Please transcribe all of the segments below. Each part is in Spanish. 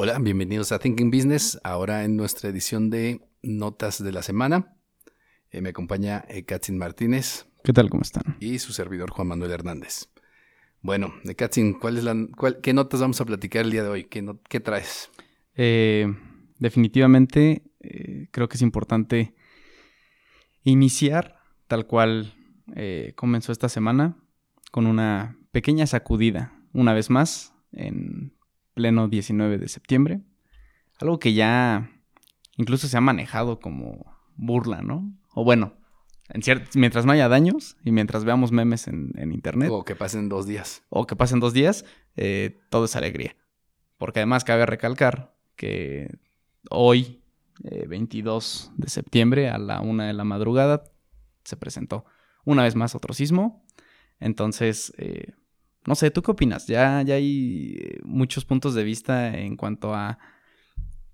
Hola, bienvenidos a Thinking Business. Ahora en nuestra edición de Notas de la Semana. Eh, me acompaña eh, Katzin Martínez ¿Qué tal? ¿Cómo están? y su servidor Juan Manuel Hernández. Bueno, de Katzin, ¿cuál es la, cuál- ¿qué notas vamos a platicar el día de hoy? ¿Qué, no- qué traes? Eh, definitivamente eh, creo que es importante iniciar tal cual eh, comenzó esta semana con una pequeña sacudida, una vez más, en pleno 19 de septiembre. Algo que ya incluso se ha manejado como burla, ¿no? O bueno, en mientras no haya daños y mientras veamos memes en, en internet. O que pasen dos días. o que pasen dos días, eh, todo es alegría. Porque además cabe recalcar que hoy, eh, 22 de septiembre, a la una de la madrugada, se presentó una vez más otro sismo. Entonces, eh, no sé, ¿tú qué opinas? Ya, ya hay eh, muchos puntos de vista en cuanto a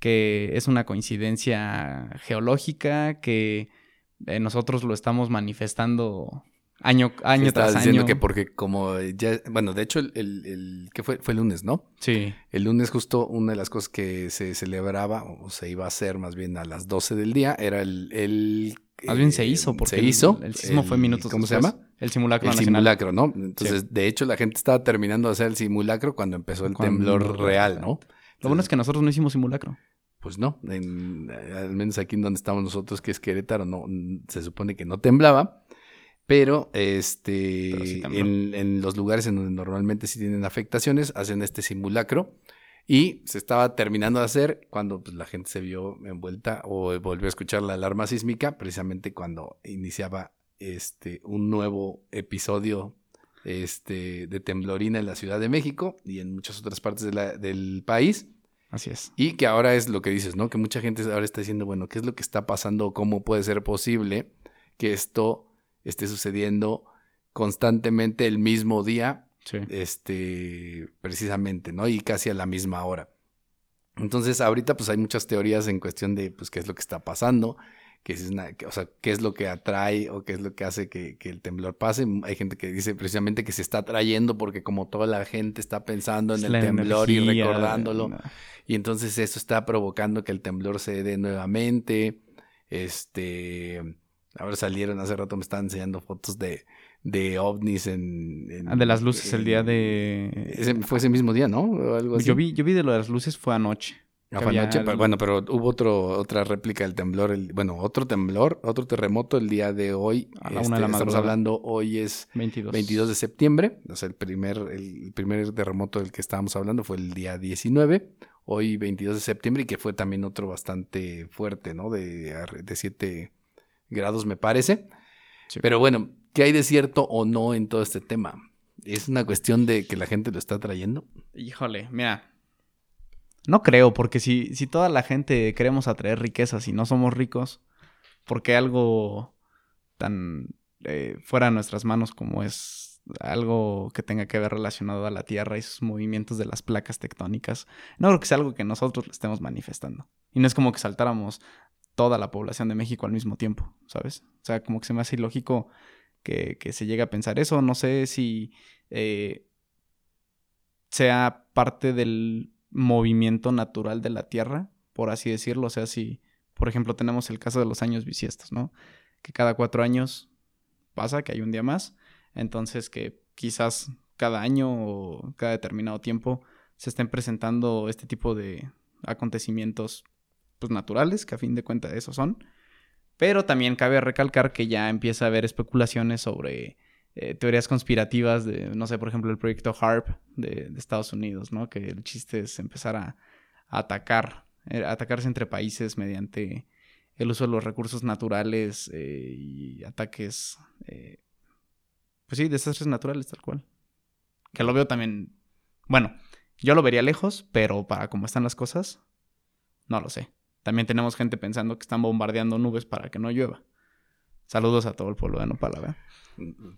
que es una coincidencia geológica, que eh, nosotros lo estamos manifestando año, año tras diciendo año. que porque como ya, bueno, de hecho el, el, el- ¿qué fue? Fue el lunes, ¿no? Sí. El lunes justo una de las cosas que se celebraba o se iba a hacer más bien a las 12 del día era el... el Más bien se eh, hizo, porque se el- hizo. el, sismo fue el- minutos ¿Cómo se llama? El simulacro El nacional. simulacro, ¿no? Entonces, de hecho, la gente estaba terminando de hacer el simulacro cuando empezó el Cuando- temblor real, ¿no? Lo bueno es que nosotros no hicimos simulacro. Pues no, en- al menos aquí en donde estamos nosotros, que es Querétaro, no, se supone que no temblaba. Pero este Pero sí tembló. en, en los lugares en donde normalmente sí tienen afectaciones, hacen este simulacro. Y se estaba terminando de hacer cuando pues, la gente se vio envuelta o volvió a escuchar la alarma sísmica, precisamente cuando iniciaba este un nuevo episodio este, de temblorina en la Ciudad de México y en muchas otras partes de la- del país. Así es. Y que ahora es lo que dices, ¿no? Que mucha gente ahora está diciendo, bueno, ¿qué es lo que está pasando? ¿Cómo puede ser posible que esto esté sucediendo constantemente el mismo día, Sí. este, precisamente, ¿no? Y casi a la misma hora. Entonces, ahorita pues hay muchas teorías en cuestión de, pues, qué es lo que está pasando, que es una- que- o sea, qué es lo que atrae o qué es lo que hace que, que el temblor pase. Hay gente que dice precisamente que se está atrayendo porque como toda la gente está pensando en Es el temblor y recordándolo. no. Y entonces eso está provocando que el temblor se dé nuevamente. Este. Ahora salieron, hace rato me estaban enseñando fotos de, de ovnis en, en- Ah, De las luces el día de... ese- fue ese mismo día, ¿no? O algo así. Yo vi, yo vi de lo de las luces fue anoche. Ah, fue anoche, pero bueno, pero hubo otro, otra réplica del temblor. el- bueno, otro temblor, otro terremoto el día de hoy. A la una de Este, la estamos madrugada. hablando, hoy es 22. 22 de septiembre, o sea, el primer, el primer terremoto del que estábamos hablando fue el día 19, hoy 22 de septiembre, y que fue también otro bastante fuerte, ¿no? De, de 7 grados, me parece. Sí. Pero bueno, ¿qué hay de cierto o no en todo este tema? ¿Es una cuestión de que la gente lo está trayendo? Híjole, mira. No creo, porque si, si toda la gente queremos atraer riquezas y no somos ricos, ¿por qué algo tan eh, fuera de nuestras manos como es algo que tenga que ver relacionado a la Tierra y sus movimientos de las placas tectónicas? No creo que sea algo que nosotros lo estemos manifestando. Y no es como que saltáramos toda la población de México al mismo tiempo, ¿sabes? O sea, como que se me hace ilógico que, se llegue a pensar eso. No sé si... eh, sea parte del movimiento natural de la Tierra, por así decirlo. O sea, si, por ejemplo, tenemos el caso de los años bisiestos, ¿no? Que cada cuatro años pasa, que hay un día más. Entonces, que quizás cada año o cada determinado tiempo se estén presentando este tipo de acontecimientos pues, naturales, que a fin de cuentas eso son. Pero también cabe recalcar que ya empieza a haber especulaciones sobre eh, teorías conspirativas de, no sé, por ejemplo, el proyecto HARP de, Estados Unidos, ¿no? Que el chiste es empezar a, atacar, eh, atacarse entre países mediante el uso de los recursos naturales eh, y ataques, pues sí, desastres naturales, tal cual. Que lo veo también, bueno, yo lo vería lejos, pero para cómo están las cosas, no lo sé. También tenemos gente pensando que están bombardeando nubes para que no llueva. Saludos a todo el pueblo de Nopala, ¿verdad?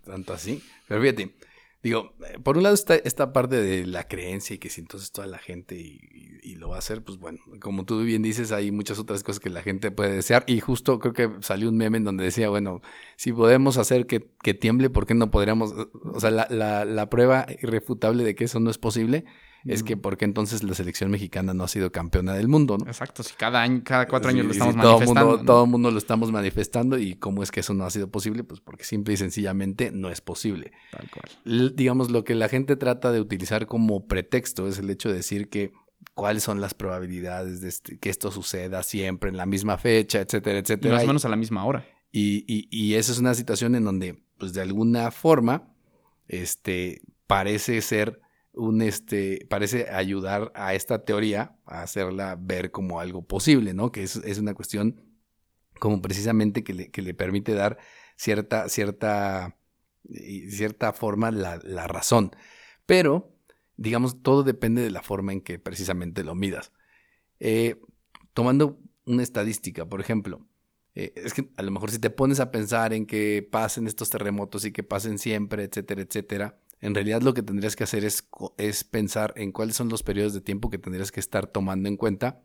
Tanto así. Pero fíjate, digo, eh, por un lado está esta parte de la creencia y que si entonces toda la gente y, lo va a hacer, pues bueno, como tú bien dices, hay muchas otras cosas que la gente puede desear. Y justo creo que salió un meme en donde decía, bueno, si podemos hacer que, tiemble, ¿por qué no podríamos? O sea, la prueba irrefutable de que eso no es posible es que porque entonces la selección mexicana no ha sido campeona del mundo, ¿no? Exacto, si cada año, cada cuatro años lo estamos sí, todo manifestando. Mundo, ¿no? Todo el mundo lo estamos manifestando y cómo es que eso no ha sido posible, pues porque simple y sencillamente no es posible. Tal cual. L- digamos, lo que la gente trata de utilizar como pretexto es el hecho de decir que cuáles son las probabilidades de este- que esto suceda siempre en la misma fecha, etcétera, Y etcétera. más o Y- menos a la misma hora. y, y, y esa es una situación en donde, pues de alguna forma, este, parece ser un, este, parece ayudar a esta teoría a hacerla ver como algo posible, ¿no? Que es, es una cuestión como precisamente que le, que le permite dar cierta, cierta, cierta forma la, la razón. Pero, digamos, todo depende de la forma en que precisamente lo midas. Eh, tomando una estadística, por ejemplo, eh, es que a lo mejor si te pones a pensar en que pasen estos terremotos y que pasen siempre, etcétera, etcétera, en realidad lo que tendrías que hacer es, es pensar en cuáles son los periodos de tiempo que tendrías que estar tomando en cuenta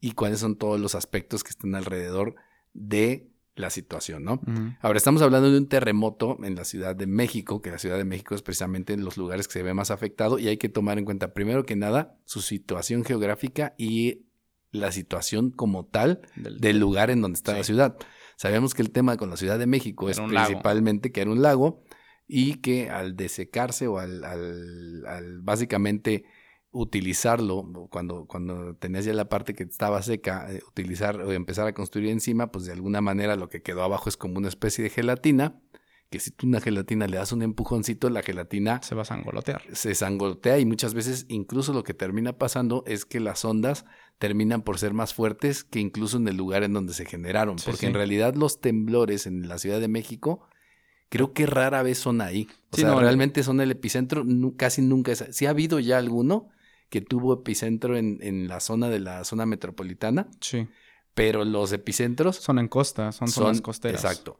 y cuáles son todos los aspectos que están alrededor de la situación, ¿no? Ahora estamos hablando de un terremoto en la Ciudad de México, que la Ciudad de México es precisamente en los lugares que se ve más afectado y hay que tomar en cuenta primero que nada su situación geográfica y la situación como tal Del- del lugar en donde está la ciudad. Sabemos que el tema con la Ciudad de México es lago. principalmente que era un lago y que al desecarse o al, al- al básicamente utilizarlo, cuando, cuando tenías ya la parte que estaba seca, eh, utilizar o empezar a construir encima, pues de alguna manera lo que quedó abajo es como una especie de gelatina, que si tú una gelatina le das un empujoncito, la gelatina Se va a sangolotear. se sangolotea y muchas veces incluso lo que termina pasando es que las ondas terminan por ser más fuertes que incluso en el lugar en donde se generaron, Sí, porque sí. en realidad los temblores en la Ciudad de México creo que rara vez son ahí. O Sí, sea, no, realmente son el epicentro, casi nunca es. Sí ha habido ya alguno que tuvo epicentro en, en la zona de la zona metropolitana, Sí. pero los epicentros Son en costa, son, zonas costeras. Exacto.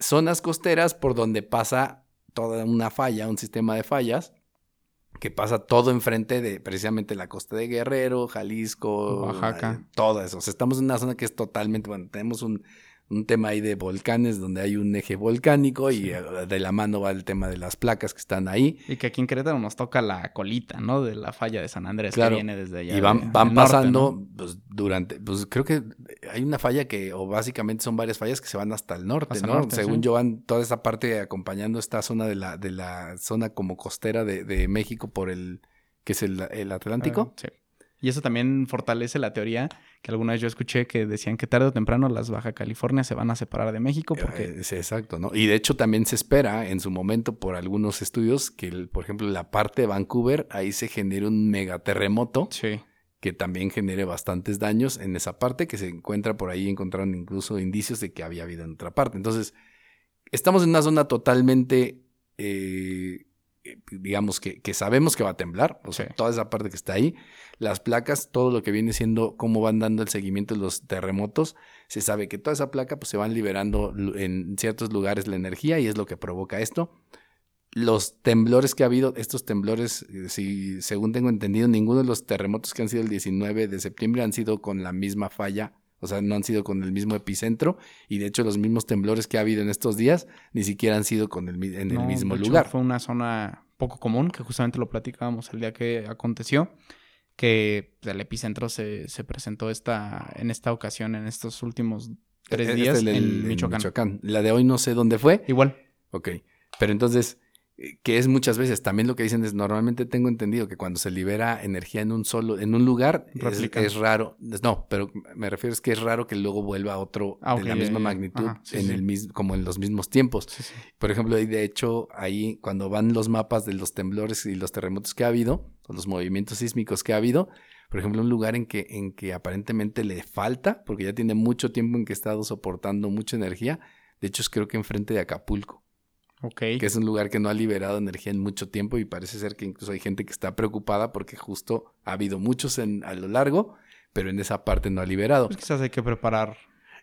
Zonas costeras por donde pasa toda una falla, un sistema de fallas, que pasa todo enfrente de precisamente la costa de Guerrero, Jalisco, Oaxaca. eh, todo eso. O sea, estamos en una zona que es totalmente, bueno, tenemos un, un tema ahí de volcanes donde hay un eje volcánico y eh, de la mano va el tema de las placas que están ahí. Y que aquí en Querétaro nos toca la colita, ¿no? De la falla de San Andrés Claro. que viene desde allá. Y van, de- van norte, pasando, ¿no? pues, durante, pues creo que hay una falla que, o básicamente son varias fallas que se van hasta el norte, Hasta ¿no? norte, Según sí. yo van toda esa parte acompañando esta zona de la, de la zona como costera de, de México por el, que es el, el Atlántico. Ah, sí. Y eso también fortalece la teoría que alguna vez yo escuché que decían que tarde o temprano las Baja California se van a separar de México porque Eh, sí, exacto, ¿no? Y de hecho también se espera en su momento por algunos estudios que, el- por ejemplo, la parte de Vancouver, ahí se genere un megaterremoto sí, que también genere bastantes daños en esa parte, que se encuentra por ahí, encontraron incluso indicios de que había habido en otra parte. Entonces, estamos en una zona totalmente, eh, eh, digamos, que, que sabemos que va a temblar, o sea, Sí. toda esa parte que está ahí, las placas, todo lo que viene siendo cómo van dando el seguimiento de los terremotos, se sabe que toda esa placa pues se van liberando en ciertos lugares la energía y es lo que provoca esto. Los temblores que ha habido, estos temblores, eh, si, según tengo entendido, ninguno de los terremotos que han sido el 19 de septiembre han sido con la misma falla, o sea, no han sido con el mismo epicentro, y de hecho los mismos temblores que ha habido en estos días ni siquiera han sido con el, en el mismo de hecho, lugar. Fue una zona poco común, que justamente lo platicábamos el día que aconteció, que el epicentro se, se presentó esta, en esta ocasión, en estos últimos tres Este días es el- en el- Michoacán. La de hoy no sé dónde fue. Igual, Ok. Pero entonces, que es muchas veces, también lo que dicen es, normalmente tengo entendido que cuando se libera energía en un solo, en un lugar, es, raro. No, pero me refiero es que es raro que luego vuelva a otro Ah, de la misma magnitud, Ajá, sí, en sí. el mismo, como en los mismos tiempos. sí. Por ejemplo, y de hecho, ahí cuando van los mapas de los temblores y los terremotos que ha habido, o los movimientos sísmicos que ha habido, por ejemplo, un lugar en que, en que aparentemente le falta, porque ya tiene mucho tiempo en que ha estado soportando mucha energía, de hecho es creo que enfrente de Acapulco Ok. que es un lugar que no ha liberado energía en mucho tiempo y parece ser que incluso hay gente que está preocupada porque justo ha habido muchos en, a lo largo, pero en esa parte no ha liberado. Pues quizás hay que preparar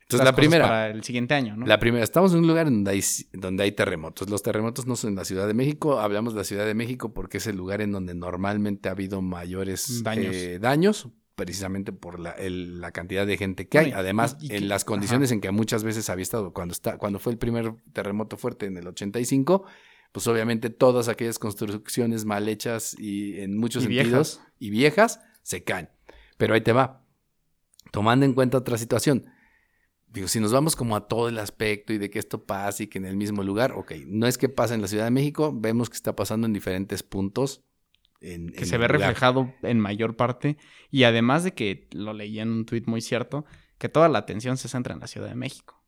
Entonces, la cosas primera, para el siguiente año, ¿no? la primera, estamos en un lugar donde hay, donde hay terremotos. Los terremotos no son en la Ciudad de México. Hablamos de la Ciudad de México porque es el lugar en donde normalmente ha habido mayores Daños. eh, daños, precisamente por la, el- la cantidad de gente que hay. Ay, Además, y- y en las condiciones en que muchas veces había estado cuando, está, cuando fue el primer terremoto fuerte en el 85, pues obviamente todas aquellas construcciones mal hechas y en muchos Y sentidos viejas. y viejas se caen. Pero ahí te va. Tomando en cuenta otra situación. Digo, si nos vamos como a todo el aspecto y de que esto pasa y que en el mismo lugar, ok, no es que pasa en la Ciudad de México, vemos que está pasando en diferentes puntos. En, que en se ve lugar. reflejado en mayor parte. Y además de que lo leí en un tuit muy cierto, que toda la atención se centra en la Ciudad de México.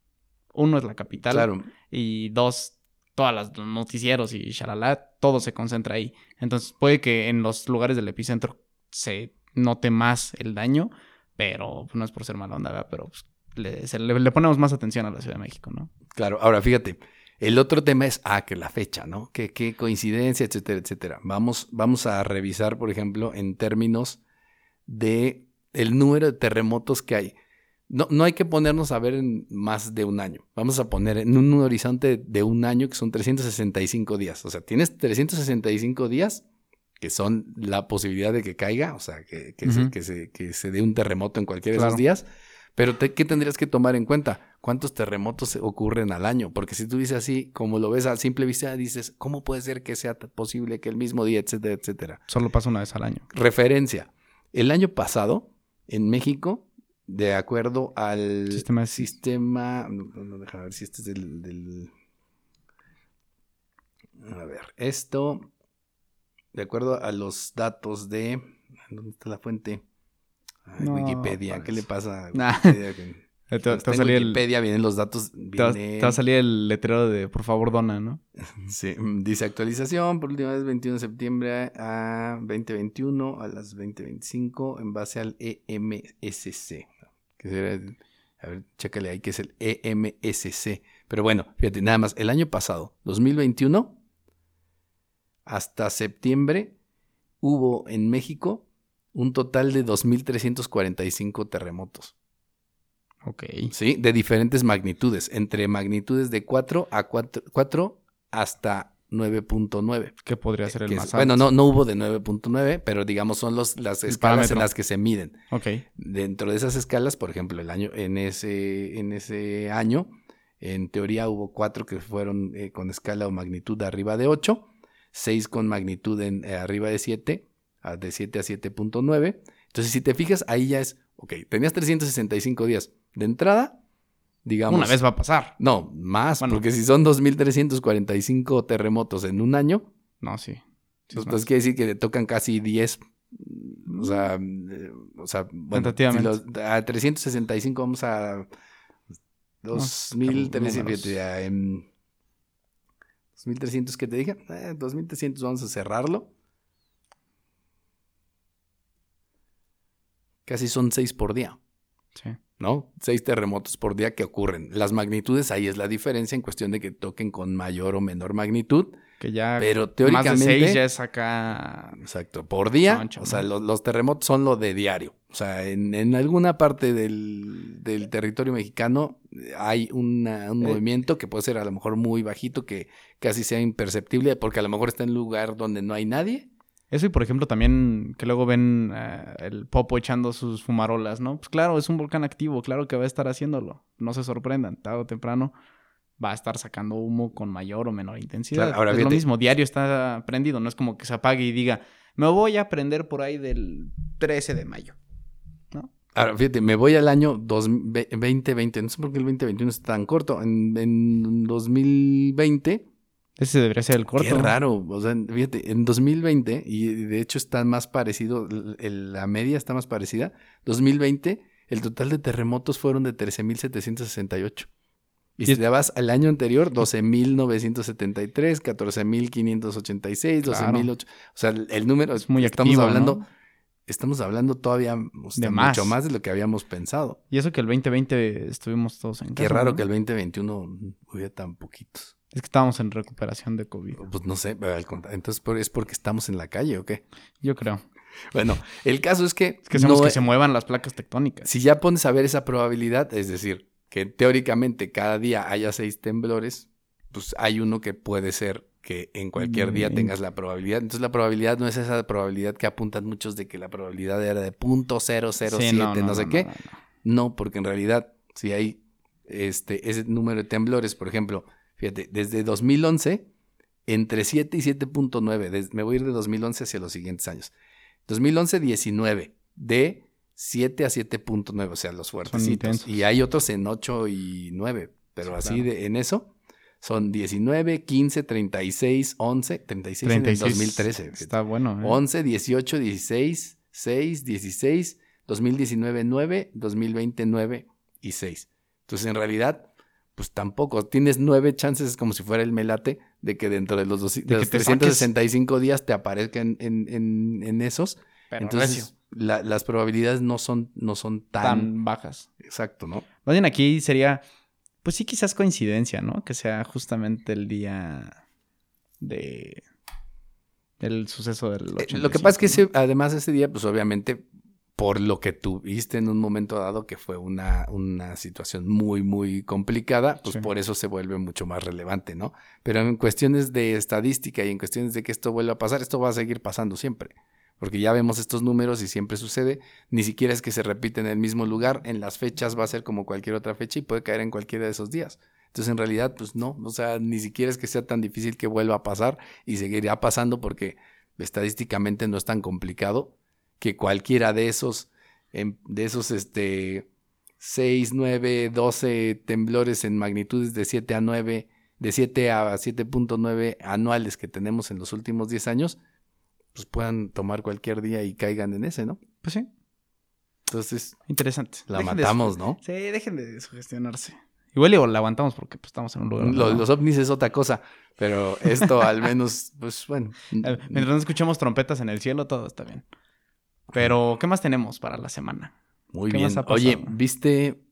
Uno es la capital. Claro, Y dos, todas las noticieros y shalala, todo se concentra ahí. Entonces puede que en los lugares del epicentro se note más el daño, pero no es por ser mala onda, ¿verdad? pero pues, le, se- le- le ponemos más atención a la Ciudad de México, ¿no? claro. Ahora, fíjate, el otro tema es, ah, que la fecha, ¿no? Que qué coincidencia, etcétera, etcétera. Vamos, vamos a revisar, por ejemplo, en términos de el número de terremotos que hay. No, no hay que ponernos a ver en más de un año. Vamos a poner en un horizonte de un año que son 365 días. O sea, tienes 365 días que son la posibilidad de que caiga, o sea, que, que, se, que, se, que se dé un terremoto en cualquiera de Claro. esos días. Pero te- ¿qué tendrías que tomar en cuenta? ¿Cuántos terremotos ocurren al año? Porque si tú dices así, como lo ves a simple vista, dices, ¿cómo puede ser que sea posible que el mismo día, etcétera, etcétera? Solo pasa una vez al año. Referencia. El año pasado, en México, de acuerdo al Sistema- sistema. No, no, déjame ver si este es del, del- A ver, esto. De acuerdo a los datos de. ¿Dónde está la fuente? No, Wikipedia. ¿Qué pues. le pasa a. Wikipedia? Te, te va a el, Wikipedia vienen los datos. te va- viene- te va a salir el letrero de por favor dona, ¿no? Sí, dice actualización por última vez 21 de septiembre a 2021 a las 2025 en base al EMSC. Que será el- a ver, chécale ahí que es el EMSC. Pero bueno, fíjate, nada más, el año pasado, 2021, hasta septiembre, hubo en México un total de 2.345 terremotos. Ok. ¿sí? De diferentes magnitudes, entre magnitudes de 4 a 4, 4 hasta 9.9. ¿Qué podría ser el que más es- alto? Bueno, no, no hubo de 9.9, pero digamos son los, las escalas en las que se miden. Ok. Dentro de esas escalas, por ejemplo, el año, en, ese, en ese año, en teoría hubo cuatro que fueron eh, con escala o magnitud de arriba de 8, 6 con magnitud en, eh, arriba de 7, a- de 7 a 7.9. Entonces, si te fijas, ahí ya es, ok, tenías 365 días de entrada, digamos. Una vez va a pasar. No, más, Bueno. porque si son 2.345 terremotos en un año, No, sí. Sí, es entonces más. quiere decir que le tocan casi 10. O sea, eh, o sea bueno, si los- a 365 vamos a Vamos a 2.300, sacar los fíjate, a, em, 2.300 que te dije, eh, 2.300 vamos a cerrarlo. Casi son 6 por día. Sí. ¿No? Seis terremotos por día que ocurren. Las magnitudes, ahí es la diferencia en cuestión de que toquen con mayor o menor magnitud, Que ya pero más teóricamente... de seis ya es acá. Exacto, por día, o sea, los, los terremotos son lo de diario. O sea, en, en alguna parte del, del territorio mexicano eh, hay una- un Eh. movimiento que puede ser a lo mejor muy bajito, que casi sea imperceptible, porque a lo mejor está en un lugar donde no hay nadie. Eso y por ejemplo también que luego ven eh, el Popo echando sus fumarolas, ¿no? Pues claro, es un volcán activo, claro que va a estar haciéndolo. No se sorprendan, tarde o temprano va a estar sacando humo con mayor o menor intensidad. Claro, ahora es lo mismo, diario está prendido, no es como que se apague y diga, me voy a prender por ahí del 13 de mayo. ¿No? Ahora, fíjate, me voy al año dos- ve- 2020, no sé por qué el 2021 es tan corto. En, en 2020 Ese debería ser el corto. Qué raro. O sea, fíjate, en 2020, y de hecho está más parecido, la media está más parecida. 2020, el total de terremotos fueron de 13.768. Y Y si te vas al año anterior, 12.973, 14.586, Claro. 12.008. O sea, el, el número, Es muy estamos activo, hablando, ¿no? estamos hablando todavía o sea, De más. mucho más de lo que habíamos pensado. Y eso que el 2020 estuvimos todos en casa. Qué raro ¿no? que el 2021 hubiera tan poquitos. Es que estábamos en recuperación de COVID. Pues no sé, entonces es porque estamos en la calle o qué. Yo creo. Bueno, el caso es que, Es que hacemos no- que se muevan las placas tectónicas. si ya pones a ver esa probabilidad, es decir, que teóricamente cada día haya seis temblores, pues hay uno que puede ser que en cualquier día Mm. tengas la probabilidad. Entonces la probabilidad no es esa probabilidad que apuntan muchos de que la probabilidad era de punto cero cero Sí, siete, no, sé no, qué. no, no. No, porque en realidad, si hay este, ese número de temblores, por ejemplo, fíjate, desde 2011, entre 7 y 7.9, des- me voy a ir de 2011 hacia los siguientes años. 2011, 19, de 7 a 7.9, o sea, los fuertecitos. Y hay otros en 8 y 9, pero Sí, así claro. de, en eso son 19, 15, 36, 11, 36, en el 36 2013. fíjate. Está bueno. ¿eh? 11, 18, 16, 6, 16, 2019, 9, 2020, 9 y 6. Entonces, en realidad, pues tampoco. Tienes nueve chances, es como si fuera el melate, de que dentro de los, dos- de que los te 365 días te aparezcan en, en- en esos. Pero Entonces, la- las probabilidades no son, no son tan, tan bajas. exacto, ¿no? Más bien aquí sería, pues sí, quizás coincidencia, ¿no? Que sea justamente el día de del suceso del Eh, 85. Lo que pasa es que ese, además ese día, pues obviamente, por lo que tuviste en un momento dado, que fue una, una situación muy, muy complicada, pues Sí. por eso se vuelve mucho más relevante, ¿no? Pero en cuestiones de estadística y en cuestiones de que esto vuelva a pasar, esto va a seguir pasando siempre. Porque ya vemos estos números y siempre sucede. Ni siquiera es que se repite en el mismo lugar. En las fechas va a ser como cualquier otra fecha y puede caer en cualquiera de esos días. Entonces, en realidad, pues no. O sea, ni siquiera es que sea tan difícil que vuelva a pasar y seguirá pasando porque estadísticamente no es tan complicado que cualquiera de esos, em, de esos, este, 6, 9, 12 temblores en magnitudes de 7 a 9, de 7 a 7.9 anuales que tenemos en los últimos 10 años, pues puedan tomar cualquier día y caigan en ese, ¿no? Pues sí, Entonces, interesante. la Dejen matamos, ¿no? Sí, dejen de sugestionarse. Igual y la aguantamos porque pues, estamos en un lugar. Lo- donde no- los ovnis es otra cosa, pero esto al menos, pues bueno. Mientras no escuchemos trompetas en el cielo, todo está bien. Pero, ¿qué más tenemos para la semana? Muy ¿Qué bien. más ha pasado? Oye, ¿viste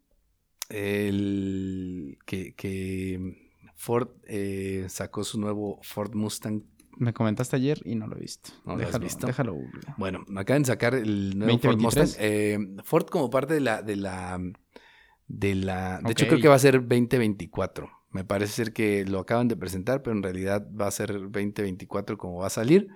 el que, que Ford eh, sacó su nuevo Ford Mustang? Me comentaste ayer y no lo he visto. ¿No lo has déjalo, visto? déjalo. Bueno, acaban de sacar el nuevo Ford 2023. Mustang. Eh, Ford como parte de la, de la, de la, de hecho creo que va a ser 2024. Me parece ser que lo acaban de presentar, pero en realidad va a ser 2024 como va a salir.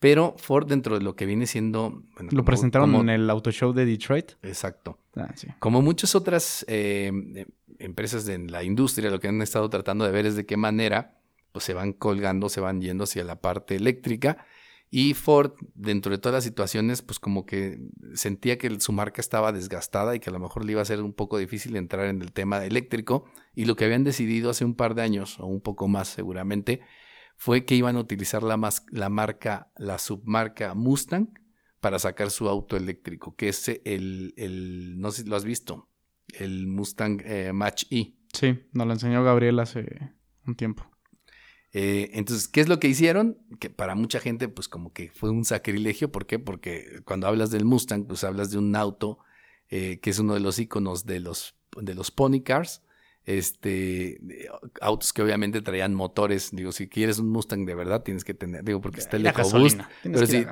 Pero Ford dentro de lo que viene siendo... bueno, Lo como- presentaron como- en el Auto Show de Detroit. Exacto. Ah, sí. Como muchas otras eh, eh, empresas de la industria, lo que han estado tratando de ver es de qué manera pues, se van colgando, se van yendo hacia la parte eléctrica. Y Ford, dentro de todas las situaciones, pues como que sentía que su marca estaba desgastada y que a lo mejor le iba a ser un poco difícil entrar en el tema eléctrico. Y lo que habían decidido hace un par de años, o un poco más seguramente, fue que iban a utilizar la, mas- la marca, la submarca Mustang para sacar su auto eléctrico, que es el, el no sé si lo has visto, el Mustang eh, Match E. Sí, nos lo enseñó Gabriel hace un tiempo. Eh, entonces, ¿qué es lo que hicieron? Que para mucha gente, pues como que fue un sacrilegio. ¿Por qué? Porque cuando hablas del Mustang, pues hablas de un auto eh, que es uno de los iconos de los, de los pony cars. Este, de- autos que obviamente traían motores. Digo, si quieres un Mustang de verdad, tienes que tener, digo, porque está el La EcoBoost. Pero sí,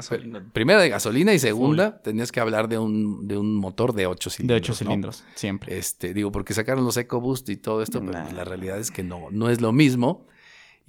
primero de gasolina y segunda, tenías que hablar de un, de un motor de 8 De cilindros. ocho ¿no? cilindros, siempre. Este, digo, porque sacaron los EcoBoost y todo esto, pero la realidad es que no, no es lo mismo.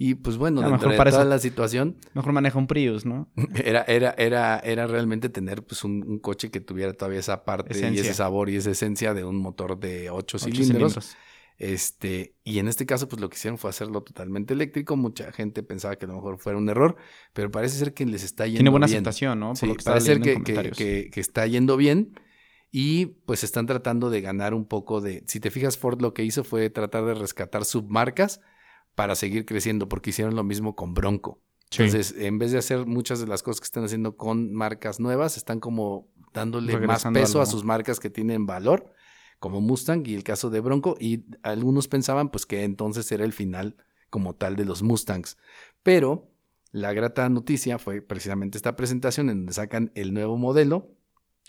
Y pues bueno, dentro de toda eso- la situación, Mejor maneja un Prius, ¿no? era, era, era, era realmente tener pues un, un coche que tuviera todavía esa parte y ese sabor y esa esencia de un motor de 8 Ocho cilindros. Este, y en este caso, pues lo que hicieron fue hacerlo totalmente eléctrico. Mucha gente pensaba que a lo mejor fuera un error, pero parece ser que les está yendo Tiene buena bien. aceptación, ¿no? Por Sí, lo que parece ser que, que, que- que está yendo bien y pues están tratando de ganar un poco de... Si te fijas, Ford lo que hizo fue tratar de rescatar submarcas para seguir creciendo, porque hicieron lo mismo con Bronco. Sí. Entonces, en vez de hacer muchas de las cosas que están haciendo con marcas nuevas, están como dándole más peso a sus marcas que tienen valor, como Mustang y el caso de Bronco, y algunos pensaban pues que entonces era el final como tal de los Mustangs. Pero la grata noticia fue precisamente esta presentación en donde sacan el nuevo modelo.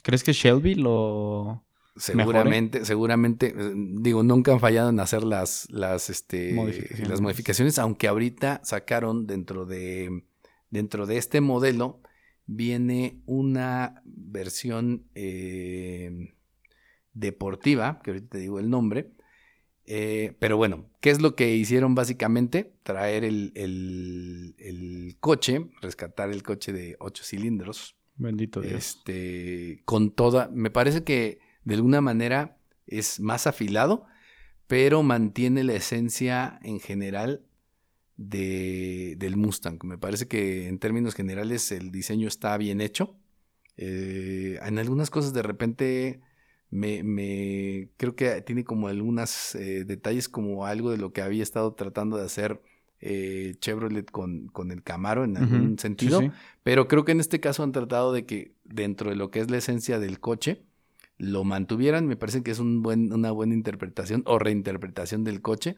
¿Crees que Shelby lo, seguramente, seguramente, eh, digo, nunca han fallado en hacer las, las, este, Modificaciones. las modificaciones, aunque ahorita sacaron dentro de, dentro de este modelo, viene una versión eh, deportiva, que ahorita te digo el nombre, eh, pero bueno, ¿qué es lo que hicieron básicamente? Traer el, el- el coche, rescatar el coche de ocho cilindros, Bendito Dios. este, con toda, me parece que de alguna manera es más afilado, pero mantiene la esencia en general de, del Mustang. Me parece que en términos generales el diseño está bien hecho. Eh, en algunas cosas de repente me, me- creo que tiene como algunos detalles como algo de lo que había estado tratando de hacer eh, Chevrolet con, con el Camaro en algún sentido. sí. Pero creo que en este caso han tratado de que dentro de lo que es la esencia del coche lo mantuvieran. Me parece que es un buen, una buena interpretación o reinterpretación del coche.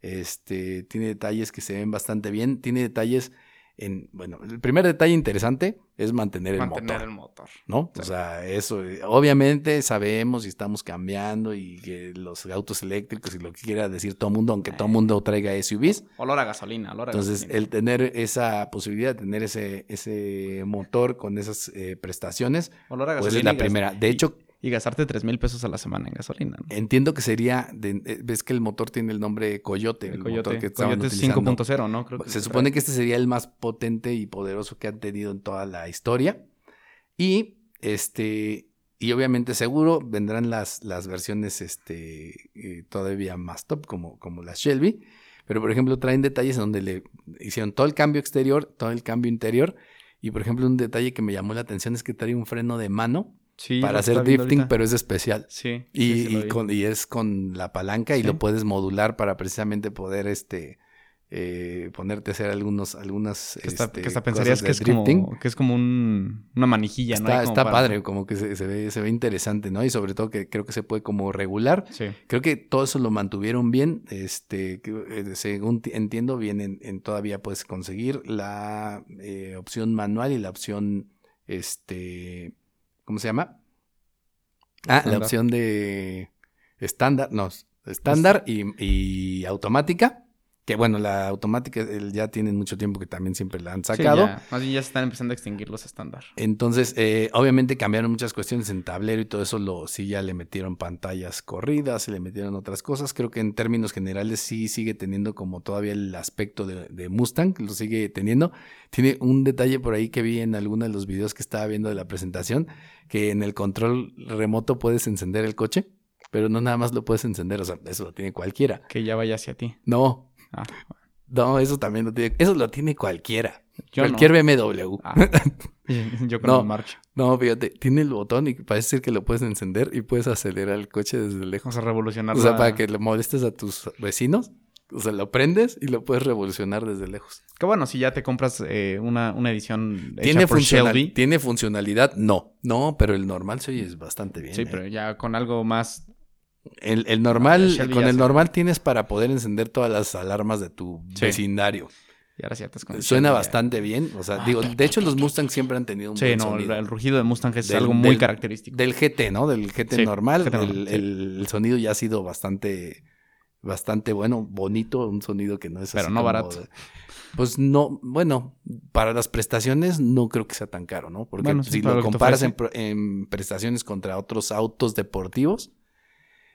Este tiene detalles que se ven bastante bien. Tiene detalles en. Bueno, el primer detalle interesante es mantener el Mantener motor. el motor. ¿no? O sea, eso, eh, obviamente sabemos y estamos cambiando y que los autos eléctricos y lo que quiera decir todo mundo, aunque todo mundo traiga SUVs. Olor a gasolina, olor a Entonces, gasolina. el tener esa posibilidad de tener ese, ese motor con esas eh, prestaciones, olor a pues es gasolina. la primera. De hecho, Y gastarte 3 mil pesos a la semana en gasolina. ¿no? entiendo que sería, de- eh, ves que el motor tiene el nombre Coyote, el, El motor Coyote, que Coyote es utilizando. 5.0, ¿no? Creo que Se supone que este sería el más potente y poderoso que han tenido en toda la historia. Y este. Y obviamente seguro vendrán las, las versiones este, eh, todavía más top, como, como las Shelby. Pero, por ejemplo, traen detalles donde le hicieron todo el cambio exterior, todo el cambio interior. Y, por ejemplo, un detalle que me llamó la atención es que trae un freno de mano Sí, para hacer drifting, ahorita. pero es especial. Sí. Y, sí, y vi. con- y es con la palanca y lo puedes modular para precisamente poder este eh, ponerte a hacer algunos algunas Que hasta, este, que hasta cosas pensarías que es, drifting. como, que es como un, una manijilla, ¿no? Está, como está para- padre, como que se, se ve, se ve interesante, ¿no? Y sobre todo que creo que se puede como regular. Sí. Creo que todo eso lo mantuvieron bien. Este, eh, según ti- entiendo, bien en, en todavía puedes conseguir la eh, opción manual y la opción, este, ¿cómo se llama? Ah, la opción de estándar, no, estándar y, y automática. Que bueno, la automática el- ya tienen mucho tiempo que también siempre la han Sí, sacado. ya. Más bien ya se están empezando a extinguir los estándar. Entonces, eh, obviamente cambiaron muchas cuestiones en tablero y todo eso, lo, sí ya le metieron pantallas corridas, se le metieron otras cosas. Creo que en términos generales sí sigue teniendo como todavía el aspecto de, de Mustang, lo sigue teniendo. Tiene un detalle por ahí que vi en alguno de los videos que estaba viendo de la presentación, que en el control remoto puedes encender el coche, pero no nada más lo puedes encender, o sea, eso lo tiene cualquiera. Que ya vaya hacia ti. No, Ah, no, eso también lo tiene, eso lo tiene cualquiera. yo Cualquier no. BMW. Ah. yo con No. marcha. No, fíjate, tiene el botón y parece ser que lo puedes encender y puedes acelerar el coche desde lejos. a revolucionar O sea, la- para que le molestes a tus vecinos, o sea, lo prendes y lo puedes revolucionar desde lejos. Que bueno, si ya te compras eh, una, una edición hecha ¿Tiene, por funcional- Shelby, ¿Tiene funcionalidad? No. No, pero el normal se oye bastante bien. sí, ¿eh? pero ya con algo más... El, el normal, Ah, con el normal tienes para poder encender todas las alarmas de tu Sí. vecindario. Y ahora ciertas condiciones. Suena bastante bien. O sea, digo, de hecho los Mustang siempre han tenido un Sí, buen no, el, sonido. el rugido de Mustang es Del- algo muy del- característico. Del GT, ¿no? Del GT Sí, normal. GT normal, el, sí. el- el sonido ya ha sido bastante, bastante bueno, bonito, un sonido que no es Pero así no como barato. pues no, bueno, para las prestaciones no creo que sea tan caro, ¿no? Porque Bueno, si lo comparas en, en prestaciones contra otros autos deportivos,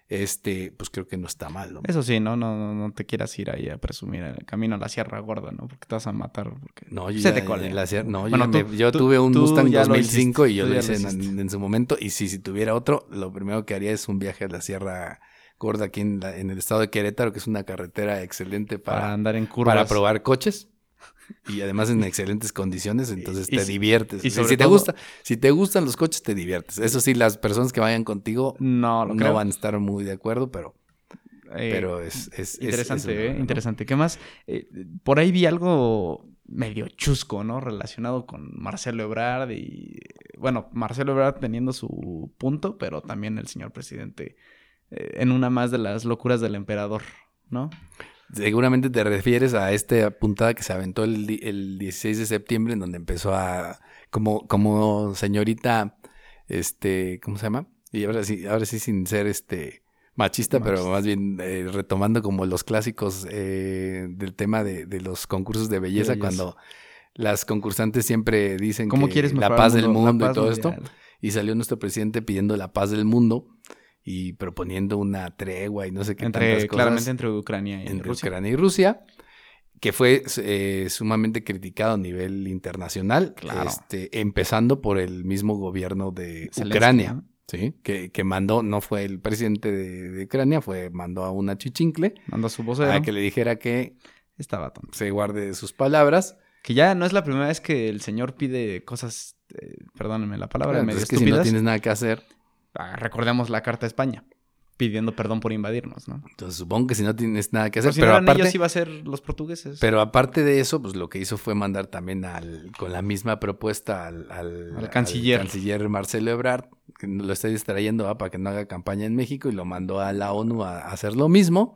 este, pues creo que no está mal, ¿no? Eso sí, ¿no? No, no, no te quieras ir ahí a presumir el camino a la Sierra Gorda, ¿no? Porque te vas a matar. Porque... No, yo, Se ya- te en la cier- no, yo Bueno, ya tú- me- yo tú- tuve un Mustang ya lo 2005 y hiciste, yo tú lo hice lo en, hiciste. en su momento. Y si, si tuviera otro, lo primero que haría es un viaje a la Sierra Gorda aquí en, la- en el estado de Querétaro, que es una carretera excelente para, para, andar en curvas. para probar coches. Y además en excelentes condiciones, entonces Y- te diviertes. y Si- te todo- gusta, si te gustan los coches, te diviertes. Eso sí, las personas que vayan contigo No, no creo. van a estar muy de acuerdo, pero, Eh, pero es, es- es- Interesante, es ¿eh? Interesante. ¿Qué más? Eh, por ahí vi algo medio chusco, ¿no? Relacionado con Marcelo Ebrard y... Bueno, Marcelo Ebrard teniendo su punto, pero también el señor presidente en una más de las locuras del emperador, ¿no? Seguramente te refieres a esta puntada que se aventó el, el 16 de septiembre, en donde empezó a, como, como señorita, este, ¿cómo se llama? Y ahora sí, ahora sí sin ser este machista, pero más bien eh, retomando como los clásicos eh, del tema de, de los concursos de belleza, belleza. cuando las concursantes siempre dicen ¿Cómo que quieres la paz el del mundo y todo esto. Y salió nuestro presidente pidiendo la paz del mundo y proponiendo una tregua y no sé qué tantas Entre, cosas claramente entre Ucrania y entre Rusia. Ucrania y Rusia, que fue eh, sumamente criticado a nivel internacional, Claro. este, empezando por el mismo gobierno de Zelensky, Ucrania, ¿no? ¿sí? que, que mandó, no fue el presidente de, de Ucrania, fue mandó a una chichincle Mandó a su vocero. a que le dijera que Estaba tonto. se guarde sus palabras. Que ya no es la primera vez que el señor pide cosas, eh, perdónenme la palabra, Bueno, medio es que si no tienes nada que hacer, recordemos la Carta a España, pidiendo perdón por invadirnos, ¿no? entonces supongo que si no tienes nada que hacer, Pero si pero, no eran aparte, ellos iba a ser los portugueses. Pero aparte de eso, pues lo que hizo fue mandar también al, con la misma propuesta al, al, Al canciller. canciller Marcelo Ebrard, que lo está distrayendo ah, para que no haga campaña en México y lo mandó a la ONU a, a hacer lo mismo.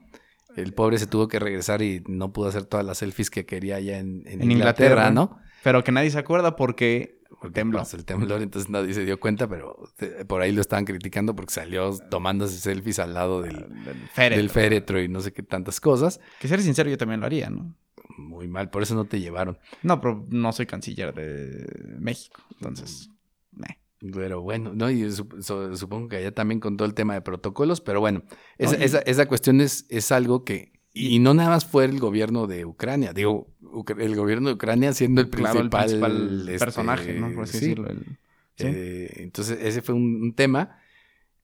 El pobre se tuvo que regresar y no pudo hacer todas las selfies que quería allá en, en En Inglaterra, Inglaterra. ¿no? Pero que nadie se acuerda porque Tembló. pasó el temblor, entonces nadie se dio cuenta, pero eh, por ahí lo estaban criticando porque salió tomándose selfies al lado del, del féretro. del féretro y no sé qué tantas cosas. Que ser sincero, yo también lo haría, ¿no? Muy mal, por eso no te llevaron. No, pero no soy canciller de México. Entonces, meh. Pero bueno, ¿no? Y supongo que allá también con todo el tema de protocolos, pero bueno, esa, esa, esa cuestión es, es algo que... Y, no nada más fue el gobierno de Ucrania, digo, el gobierno de Ucrania siendo el claro, el principal, este, personaje, ¿no? Por así sí. decirlo. el- sí. Eh, entonces, ese fue un, un tema,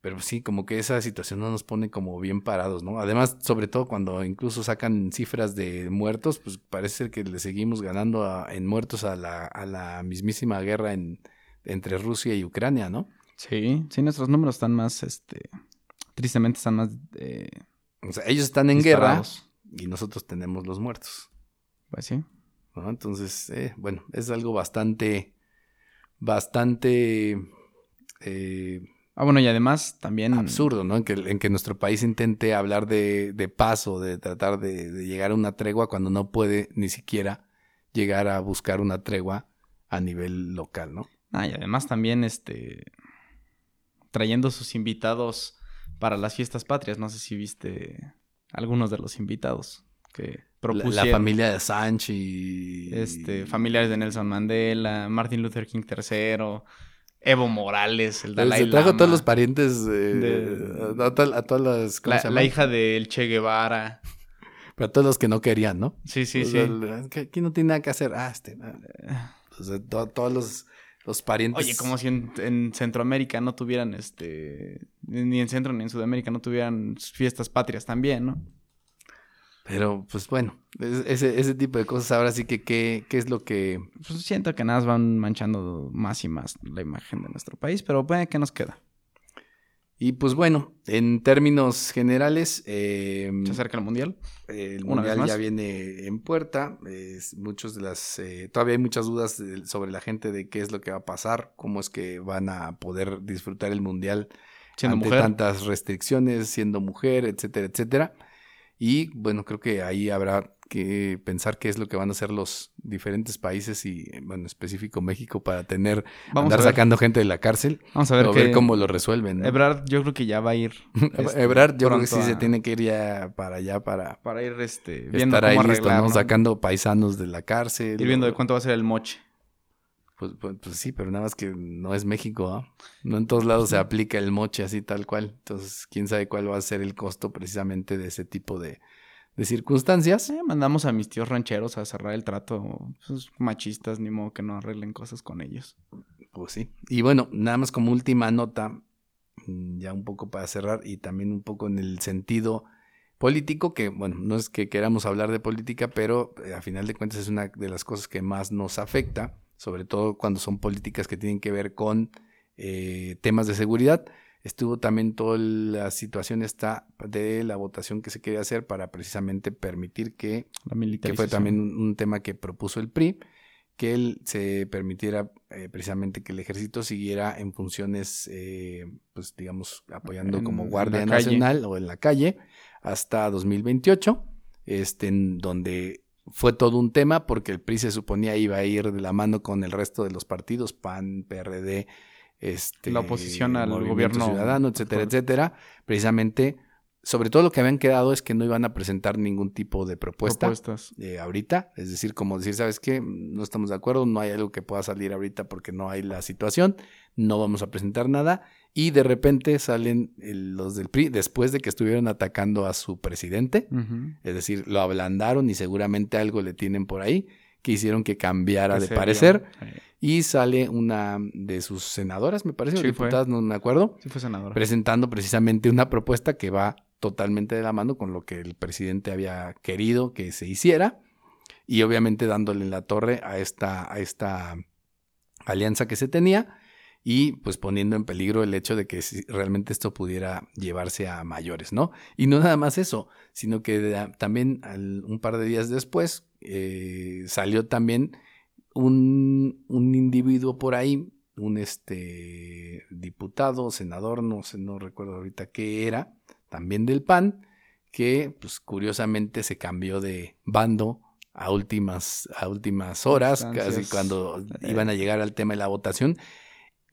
pero sí, como que esa situación no nos pone como bien parados, ¿no? Además, sobre todo cuando incluso sacan cifras de muertos, pues parece ser que le seguimos ganando a- en muertos a la, a la mismísima guerra en, entre Rusia y Ucrania, ¿no? Sí, sí, nuestros números están más, este, tristemente están más eh, O sea, ellos están en guerra y nosotros tenemos los muertos. Pues sí. ¿no? Entonces, eh, bueno, es algo bastante, bastante eh, Ah, bueno, y además también... absurdo, ¿no? En que, en que nuestro país intente hablar de, de paz o de tratar de, de llegar a una tregua cuando no puede ni siquiera llegar a buscar una tregua a nivel local, ¿no? Ah, y además también, este, trayendo sus invitados para las fiestas patrias. No sé si viste algunos de los invitados que La, propusieron. la familia de Sánchez y... Este, familiares de Nelson Mandela, Martin Luther King III, Evo Morales, el Dalai Se trajo a todos los parientes, eh, De- a, to- a todas las... ¿cómo la, se la llama? hija del Che Guevara. Pero a todos los que no querían, ¿no? Sí, sí, O sí. el- aquí no tiene nada que hacer. Ah, este. ah. O sea, to- todos los, los parientes. Oye, como si en, en Centroamérica no tuvieran, este, ni en Centro ni en Sudamérica no tuvieran fiestas patrias también, ¿no? Pero, pues bueno, es- ese, ese tipo de cosas ahora sí que, ¿qué, qué es lo que. Pues siento que nada más van manchando más y más la imagen de nuestro país, pero bueno, ¿qué nos queda? Y pues bueno, en términos generales, eh, Se acerca el mundial. el una mundial ya viene en puerta. Muchos de las. eh, todavía hay muchas dudas de- sobre la gente de qué es lo que va a pasar, cómo es que van a poder disfrutar el mundial Siendo ante mujer. tantas restricciones, siendo mujer, etcétera, etcétera. Y bueno, creo que ahí habrá que pensar qué es lo que van a hacer los diferentes países y, bueno, en específico México para tener, Vamos andar a sacando gente de la cárcel Vamos a ver, cómo lo resuelven. ¿no? Ebrard, yo creo que ya va a ir. este, Ebrard, yo creo que sí se tiene que ir ya para allá para Para ir este, viendo estar ahí listo, arreglar, ¿no? ¿no? Sacando paisanos de la cárcel. Ir viendo o- de cuánto va a ser el moche. Pues, pues- pues sí, pero nada más que no es México, ¿ah? No en todos lados se aplica el moche así tal cual. Entonces, quién sabe cuál va a ser el costo precisamente de ese tipo de, de circunstancias. Eh, mandamos a mis tíos rancheros a cerrar el trato. Esos machistas, ni modo que no arreglen cosas con ellos. Pues sí. Y bueno, nada más como última nota, mm, ya un poco para cerrar y también un poco en el sentido político, que bueno, no es que queramos hablar de política, pero eh, a final de cuentas es una de las cosas que más nos afecta, sobre todo cuando son políticas que tienen que ver con eh, temas de seguridad. Estuvo también toda la situación esta de la votación que se quería hacer para precisamente permitir que La que fue también un, tema que propuso el PRI, que él se permitiera eh, precisamente que el ejército siguiera en funciones, eh, pues digamos, apoyando En como Guardia calle. Nacional o en la calle hasta 2028, este, en donde fue todo un tema porque el PRI se suponía iba a ir de la mano con el resto de los partidos, PAN, PRD, este, La oposición al gobierno ciudadano, etcétera, etcétera, precisamente, sobre todo lo que habían quedado es que no iban a presentar ningún tipo de propuesta Propuestas. eh, ahorita, es decir, como decir, ¿sabes qué? No estamos de acuerdo, no hay algo que pueda salir ahorita porque no hay la situación, no vamos a presentar nada. Y de repente salen los del PRI después de que estuvieron atacando a su presidente, es decir, lo ablandaron y seguramente algo le tienen por ahí que hicieron que cambiara de parecer. Sí. y sale una de sus senadoras, me parece, o Sí, fue. diputadas, no me acuerdo, Sí fue senador. presentando precisamente una propuesta que va totalmente de la mano con lo que el presidente había querido que se hiciera y obviamente dándole en la torre a esta, a esta alianza que se tenía y pues poniendo en peligro el hecho de que realmente esto pudiera llevarse a mayores, ¿no? Y no nada más eso, sino que de- también al- un par de días después eh, salió también un, un individuo por ahí, un este diputado, senador, no sé, no recuerdo ahorita qué era, también del PAN, que pues curiosamente se cambió de bando a últimas, a últimas horas, casi cuando Eh. iban a llegar al tema de la votación,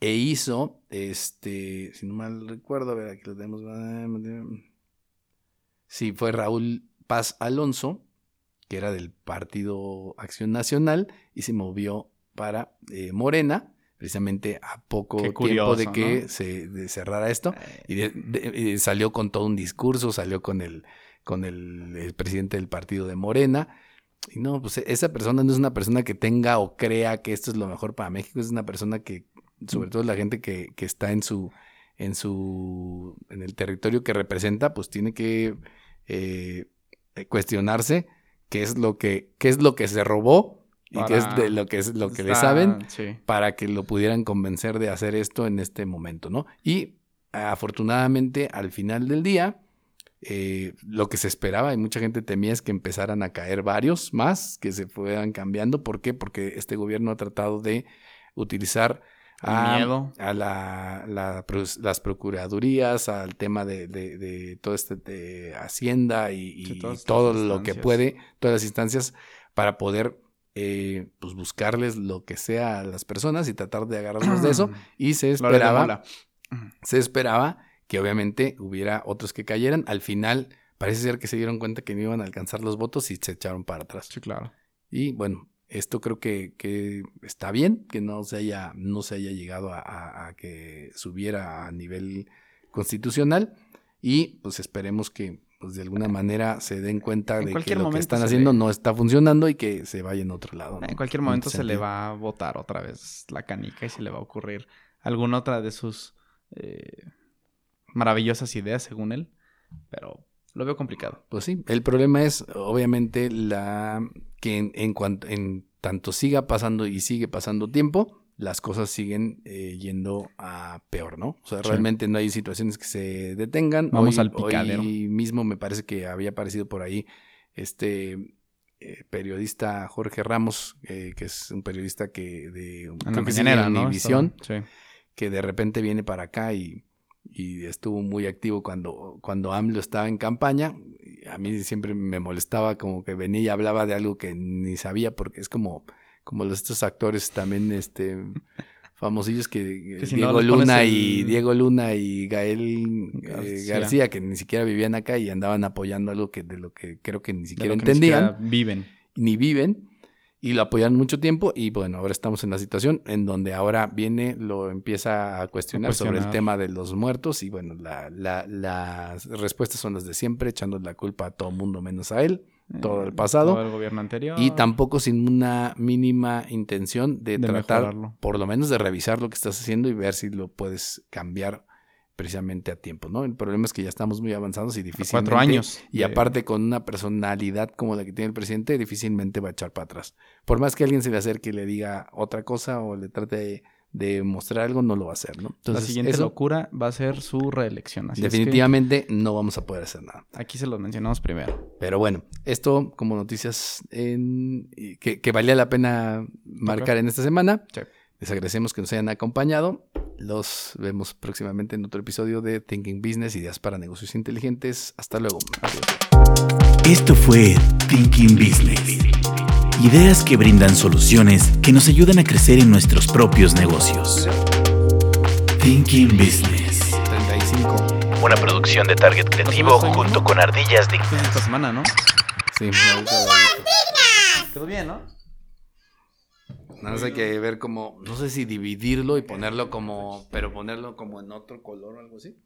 e hizo, este, si no mal recuerdo, a ver, aquí lo tenemos. Sí, fue Raúl Paz Alonso, que era del Partido Acción Nacional, y se movió para eh, Morena, precisamente a poco tiempo de que ¿no? se de cerrara esto. Eh, Y de- de- eh, salió con todo un discurso, salió con el, con el, el presidente del partido de Morena. Y no, pues esa persona no es una persona que tenga o crea que esto es lo mejor para México, es una persona que, sobre todo la gente que, que está en su, en su, en el territorio que representa, pues tiene que eh, cuestionarse qué es lo que, qué es lo que se robó y qué es de lo que es lo que le saben Sí. para que lo pudieran convencer de hacer esto en este momento, ¿no? Y afortunadamente al final del día, eh, lo que se esperaba y mucha gente temía es que empezaran a caer varios más, que se fueran cambiando. ¿Por qué? Porque este gobierno ha tratado de utilizar a, Miedo. a la- las procuradurías, al tema de, de- de todo este de Hacienda y, todo lo que puede, todas las instancias para poder eh, pues buscarles lo que sea a las personas y tratar de agarrarlos de eso. Y se esperaba, se esperaba que obviamente hubiera otros que cayeran. Al final parece ser que se dieron cuenta que no iban a alcanzar los votos y se echaron para atrás. Sí, claro. Y bueno, esto creo que, que está bien, que no se haya, no se haya llegado a, a- a que subiera a nivel constitucional. Y pues esperemos que pues de alguna manera se den cuenta En de que lo que están haciendo ve. no está funcionando y que se vaya en otro lado. ¿no? En cualquier En momento se le va a botar otra vez la canica y se le va a ocurrir alguna otra de sus eh, maravillosas ideas, según él. Pero lo veo complicado. Pues sí, el problema es obviamente la que en, en cuanto en tanto siga pasando y sigue pasando tiempo, las cosas siguen eh, yendo a peor, ¿no? O sea, Sí. realmente no hay situaciones que se detengan. Vamos Hoy- al picadero. Hoy mismo me parece que había aparecido por ahí este eh, periodista Jorge Ramos, eh, que es un periodista que de ¿no? Univisión, Estaba- Sí. que de repente viene para acá y, y estuvo muy activo cuando, cuando AMLO estaba en campaña. A mí siempre me molestaba como que venía y hablaba de algo que ni sabía, porque es como, como los, estos actores también este famosillos que, Que si no Diego Luna el- y Diego Luna y Gael eh, García. Que ni siquiera vivían acá y andaban apoyando algo que de lo que creo que ni De siquiera lo que ni entendían siquiera viven. ni viven y lo apoyan mucho tiempo y bueno, ahora estamos en la situación en donde ahora viene, lo empieza a cuestionar, A sobre el tema de los muertos y bueno, la- la- las respuestas son las de siempre, echando la culpa a todo mundo menos a él todo el Eh, pasado. Todo el gobierno anterior. y tampoco sin una mínima intención de, De tratar, mejorarlo. por lo menos de revisar lo que estás haciendo y ver si lo puedes cambiar precisamente a tiempo, ¿no? El problema es que ya estamos muy avanzados y difícilmente... Cuatro años. Y aparte con una personalidad como la que tiene el presidente, difícilmente va a echar para atrás. Por más que alguien se le acerque y le diga otra cosa o le trate de, de mostrar algo, no lo va a hacer, ¿no? La Entonces, siguiente eso locura va a ser su reelección. Así es que definitivamente no vamos a poder hacer nada. aquí se los mencionamos primero. Pero bueno, esto como noticias en- que valía la pena marcar en esta semana. Sí. Les agradecemos que nos hayan acompañado. Los vemos próximamente en otro episodio de Thinking Business, Ideas para Negocios Inteligentes. Hasta luego. Esto fue Thinking Business. Ideas que brindan soluciones que nos ayudan a crecer en nuestros propios negocios. Thinking Business. 35. Una producción de Target Creativo junto con Ardillas Dignas. esta semana, ¿no? Sí, lo he Quedó bien, ¿no? Nada más hay que ver como, no sé si dividirlo y ponerlo eh, como, pero ponerlo como en otro color o algo así.